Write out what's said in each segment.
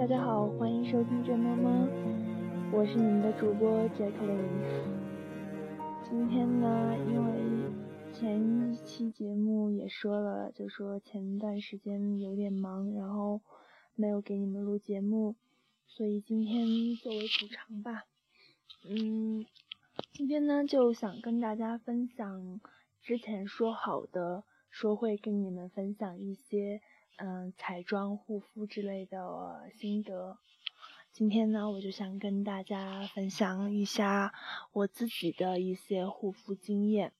大家好，欢迎收听《真妈妈》，我是你们的主播 Jacqueline。今天呢，因为前一期节目也说了，就说前段时间有点忙，然后没有给你们录节目，所以今天作为补偿吧。嗯，今天呢就想跟大家分享之前说好的，说会跟你们分享一些。嗯，彩妆、护肤之类的心得。今天呢，我就想跟大家分享一下我自己的一些护肤经验。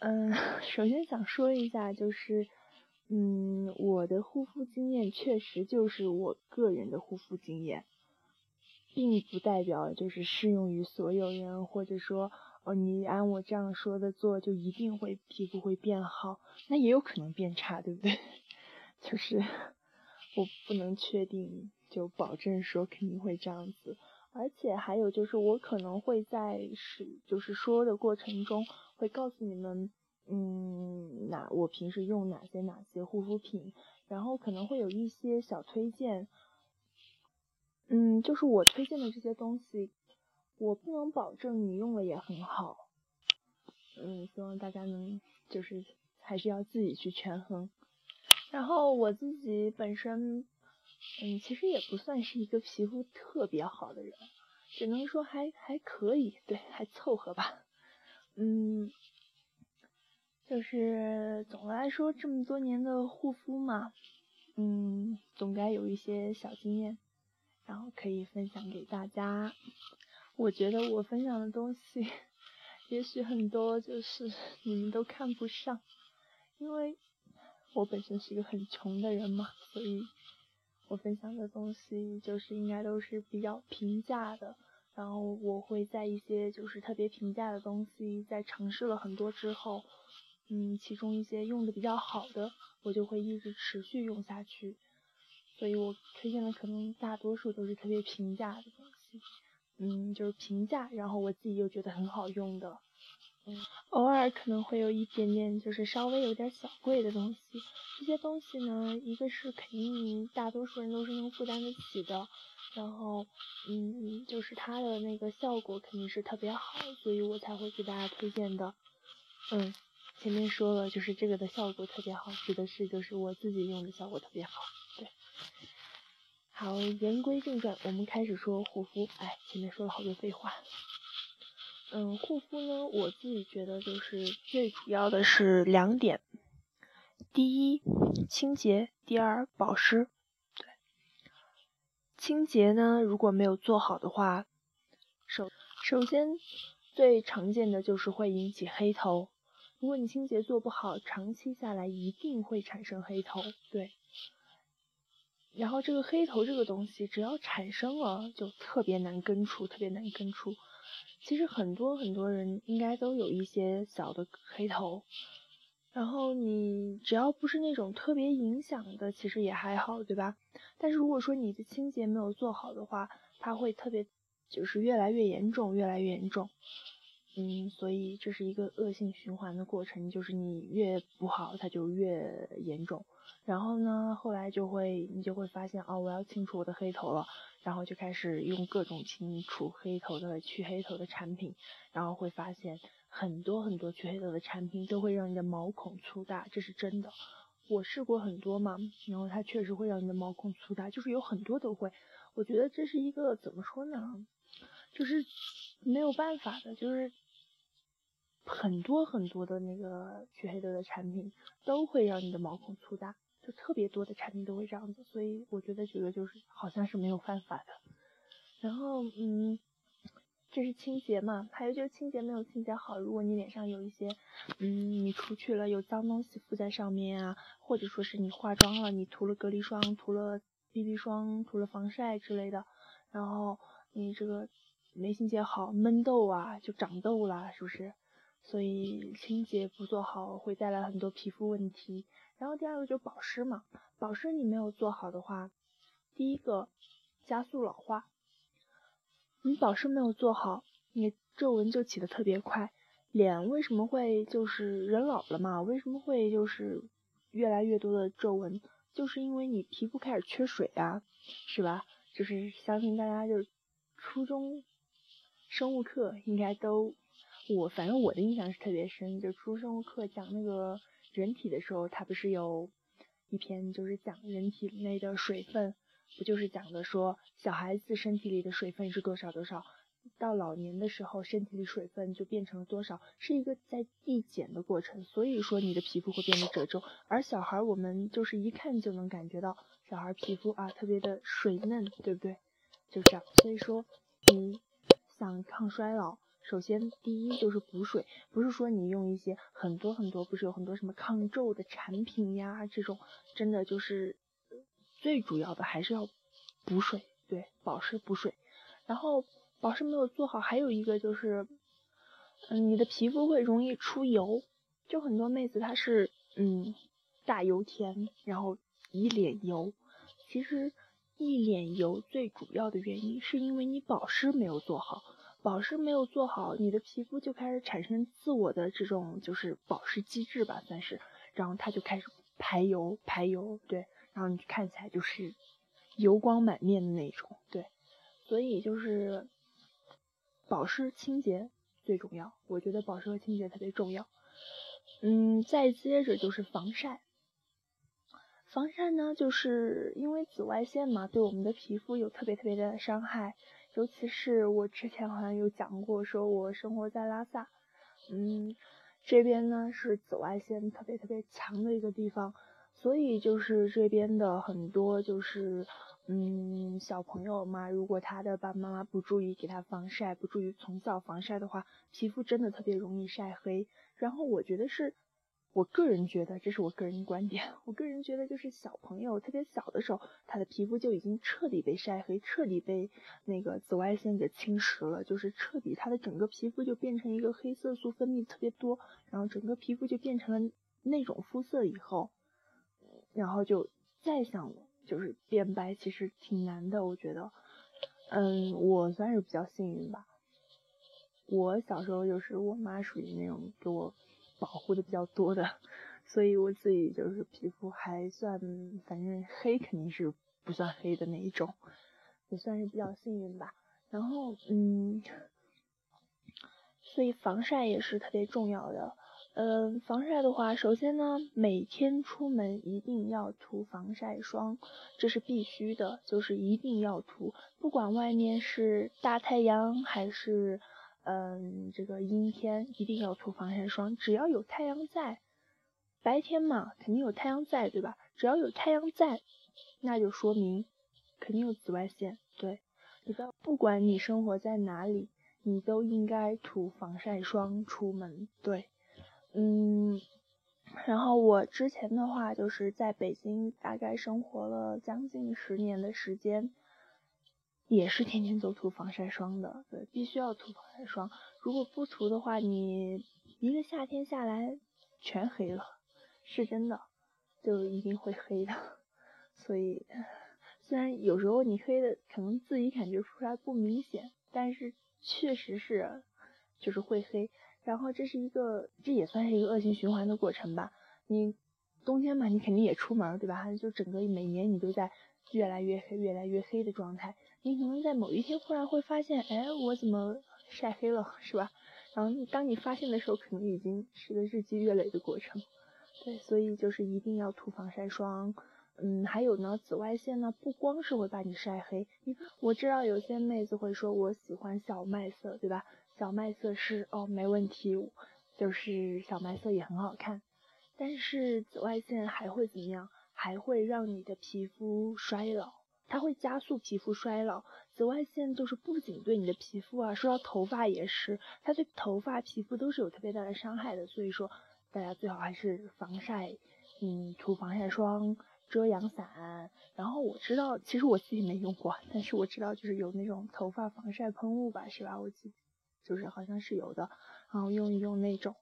嗯，首先想说一下，就是，嗯，我的护肤经验确实就是我个人的护肤经验，并不代表就是适用于所有人，或者说，哦，你按我这样说的做，就一定会皮肤会变好，那也有可能变差，对不对？就是我不能确定，就保证说肯定会这样子，而且还有就是我可能会在是就是说的过程中会告诉你们，嗯，哪我平时用哪些哪些护肤品，然后可能会有一些小推荐，嗯，就是我推荐的这些东西，我不能保证你用了也很好，嗯，希望大家能就是还是要自己去权衡。然后我自己本身，嗯，其实也不算是一个皮肤特别好的人，只能说还还可以，对，还凑合吧。嗯，就是总的来说，这么多年的护肤嘛，嗯，总该有一些小经验，然后可以分享给大家。我觉得我分享的东西，也许很多就是你们都看不上，因为。我本身是一个很穷的人嘛，所以我分享的东西就是应该都是比较平价的。然后我会在一些就是特别平价的东西，在尝试了很多之后，嗯，其中一些用的比较好的，我就会一直持续用下去。所以我推荐的可能大多数都是特别平价的东西，嗯，就是平价，然后我自己又觉得很好用的。嗯，偶尔可能会有一点点，就是稍微有点小贵的东西。这些东西呢，一个是肯定大多数人都是能负担得起的，然后，嗯，就是它的那个效果肯定是特别好，所以我才会给大家推荐的。嗯，前面说了，就是这个的效果特别好，指的是就是我自己用的效果特别好。对，好，言归正传，我们开始说护肤。哎，前面说了好多废话。嗯，护肤呢，我自己觉得就是最主要的是两点，第一清洁，第二保湿。对，清洁呢，如果没有做好的话，首首先最常见的就是会引起黑头。如果你清洁做不好，长期下来一定会产生黑头。对，然后这个黑头这个东西，只要产生了，就特别难根除，特别难根除。其实很多很多人应该都有一些小的黑头，然后你只要不是那种特别影响的，其实也还好，对吧？但是如果说你的清洁没有做好的话，它会特别就是越来越严重，越来越严重。嗯，所以这是一个恶性循环的过程，就是你越不好，它就越严重。然后呢，后来就会你就会发现，哦，我要清除我的黑头了，然后就开始用各种清除黑头的、去黑头的产品，然后会发现很多很多去黑头的产品都会让你的毛孔粗大，这是真的。我试过很多嘛，然后它确实会让你的毛孔粗大，就是有很多都会。我觉得这是一个怎么说呢？就是没有办法的，就是。很多很多的那个去黑头的产品都会让你的毛孔粗大，就特别多的产品都会这样子，所以我觉得这个就是好像是没有办法的。然后，嗯，这是清洁嘛，还有就是清洁没有清洁好，如果你脸上有一些，嗯，你出去了有脏东西附在上面啊，或者说是你化妆了，你涂了隔离霜、涂了 BB 霜、涂了防晒之类的，然后你这个没清洁好，闷痘啊，就长痘啦，是不是？所以清洁不做好会带来很多皮肤问题，然后第二个就是保湿嘛，保湿你没有做好的话，第一个加速老化，你保湿没有做好，你皱纹就起的特别快，脸为什么会就是人老了嘛，为什么会就是越来越多的皱纹，就是因为你皮肤开始缺水啊，是吧？就是相信大家就初中生物课应该都，我反正我的印象是特别深，就初中生物课讲那个人体的时候，它不是有一篇就是讲人体内的水分，不就是讲的说小孩子身体里的水分是多少多少。到老年的时候，身体里水分就变成了多少，是一个在递减的过程，所以说你的皮肤会变得褶皱。而小孩我们就是一看就能感觉到小孩皮肤啊特别的水嫩，对不对？就这样，所以说你想抗衰老，首先第一就是补水，不是说你用一些很多很多，不是有很多什么抗皱的产品呀，这种真的就是最主要的还是要补水，对，保湿补水，然后。保湿没有做好，还有一个就是，嗯，你的皮肤会容易出油，就很多妹子她是，嗯，大油田，然后一脸油。其实一脸油最主要的原因是因为你保湿没有做好，保湿没有做好，你的皮肤就开始产生自我的这种就是保湿机制吧，算是，然后它就开始排油排油，对，然后你看起来就是油光满面的那种，对，所以就是。保湿清洁最重要，我觉得保湿和清洁特别重要。嗯，再接着就是防晒。防晒呢，就是因为紫外线嘛，对我们的皮肤有特别特别的伤害。尤其是我之前好像有讲过，说我生活在拉萨，嗯，这边呢是紫外线特别特别强的一个地方，所以就是这边的很多就是。嗯，小朋友嘛，如果他的爸爸妈妈不注意给他防晒，不注意从小防晒的话，皮肤真的特别容易晒黑。然后我觉得是，我个人觉得，这是我个人观点，我个人觉得就是小朋友特别小的时候，他的皮肤就已经彻底被晒黑，彻底被那个紫外线给侵蚀了，就是彻底他的整个皮肤就变成一个黑色素分泌特别多，然后整个皮肤就变成了那种肤色以后，然后就再想。就是变白其实挺难的，我觉得，嗯，我算是比较幸运吧。我小时候就是我妈属于那种给我保护的比较多的，所以我自己就是皮肤还算，反正黑肯定是不算黑的那一种，也算是比较幸运吧。然后，嗯，所以防晒也是特别重要的。嗯，防晒的话，首先呢，每天出门一定要涂防晒霜，这是必须的，就是一定要涂，不管外面是大太阳还是嗯这个阴天，一定要涂防晒霜。只要有太阳在，白天嘛肯定有太阳在，对吧？只要有太阳在，那就说明肯定有紫外线。对，你不要，不管你生活在哪里，你都应该涂防晒霜出门。对。嗯，然后我之前的话就是在北京大概生活了将近十年的时间，也是天天都涂防晒霜的，对，必须要涂防晒霜。如果不涂的话，你一个夏天下来全黑了，是真的，就一定会黑的。所以，虽然有时候你黑的可能自己感觉出来不明显，但是确实是就是会黑。然后这是一个，这也算是一个恶性循环的过程吧。你冬天嘛，你肯定也出门，对吧？就整个每年你都在越来越黑、越来越黑的状态。你可能在某一天忽然会发现，哎，我怎么晒黑了，是吧？然后当你发现的时候，可能已经是个日积月累的过程。对，所以就是一定要涂防晒霜。嗯，还有呢，紫外线呢，不光是会把你晒黑。你，我知道有些妹子会说，我喜欢小麦色，对吧？小麦色是哦，没问题，就是小麦色也很好看。但是紫外线还会怎么样？还会让你的皮肤衰老，它会加速皮肤衰老。紫外线就是不仅对你的皮肤啊，说到头发也是，它对头发、皮肤都是有特别大的伤害的。所以说，大家最好还是防晒，嗯，涂防晒霜、遮阳伞。然后我知道，其实我自己没用过，但是我知道就是有那种头发防晒喷雾吧，是吧？我记。就是好像是有的，然后用一用那种，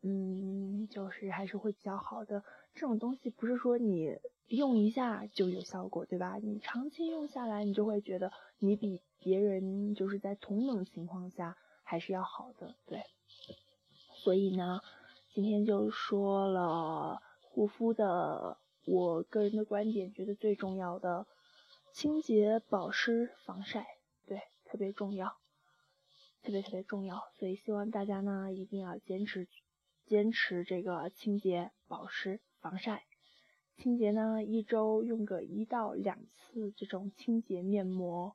嗯，就是还是会比较好的。这种东西不是说你用一下就有效果，对吧？你长期用下来，你就会觉得你比别人就是在同等情况下还是要好的，对。所以呢，今天就说了护肤的，我个人的观点，觉得最重要的清洁、保湿、防晒，对，特别重要，特别特别重要。所以希望大家呢一定要坚持坚持这个清洁、保湿、防晒。清洁呢，一周用个一到两次这种清洁面膜，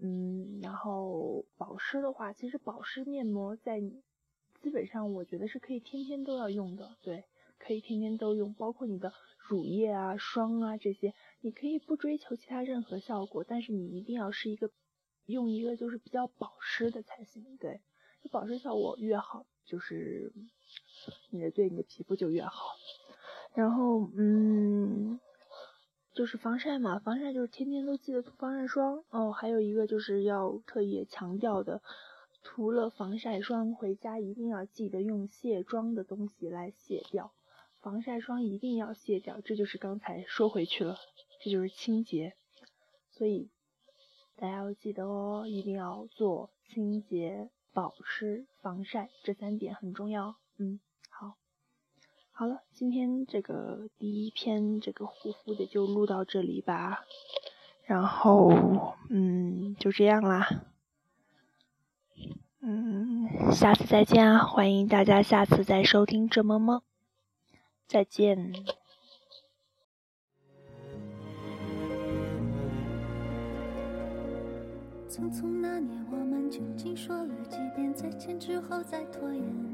嗯，然后保湿的话，其实保湿面膜在你基本上我觉得是可以天天都要用的，对，可以天天都用，包括你的乳液啊、霜啊这些，你可以不追求其他任何效果，但是你一定要是一个用一个就是比较保湿的才行，对，保湿效果越好，就是你的对你的皮肤就越好。然后，嗯，就是防晒嘛，防晒就是天天都记得涂防晒霜哦。还有一个就是要特意强调的，涂了防晒霜回家一定要记得用卸妆的东西来卸掉，防晒霜一定要卸掉。这就是刚才说回去了，这就是清洁。所以大家要记得哦，一定要做清洁、保湿、防晒这三点很重要。嗯。好了，今天这个第一篇这个护肤的就录到这里吧，然后嗯就这样啦，嗯下次再见啊，欢迎大家下次再收听这么梦，再见。匆匆那年，我们究竟说了几遍再见之后再拖延？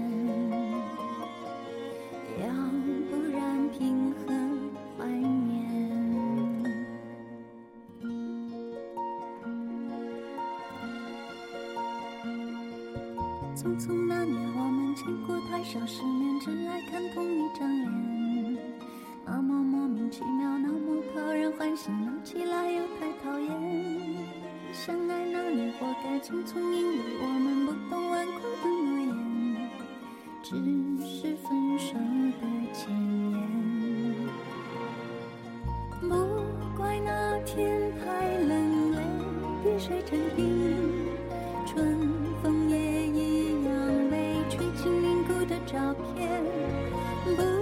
同一张脸。那么莫名其妙，那么讨人欢喜，闹起来又太讨厌。相爱那年，活该匆匆，因为我们不懂顽固的诺言，只是分手的前言。不怪那天太冷，泪滴水成冰，春风也一样被吹进凝固的照片。bamboo.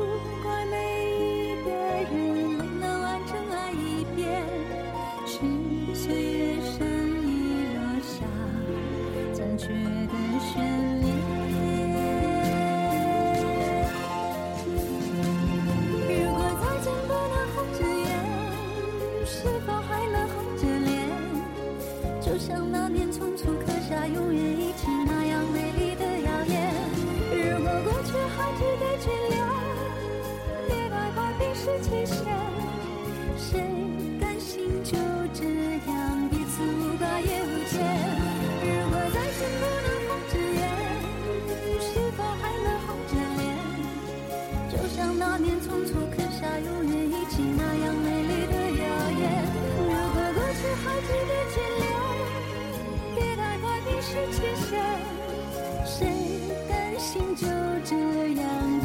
谁甘心就这样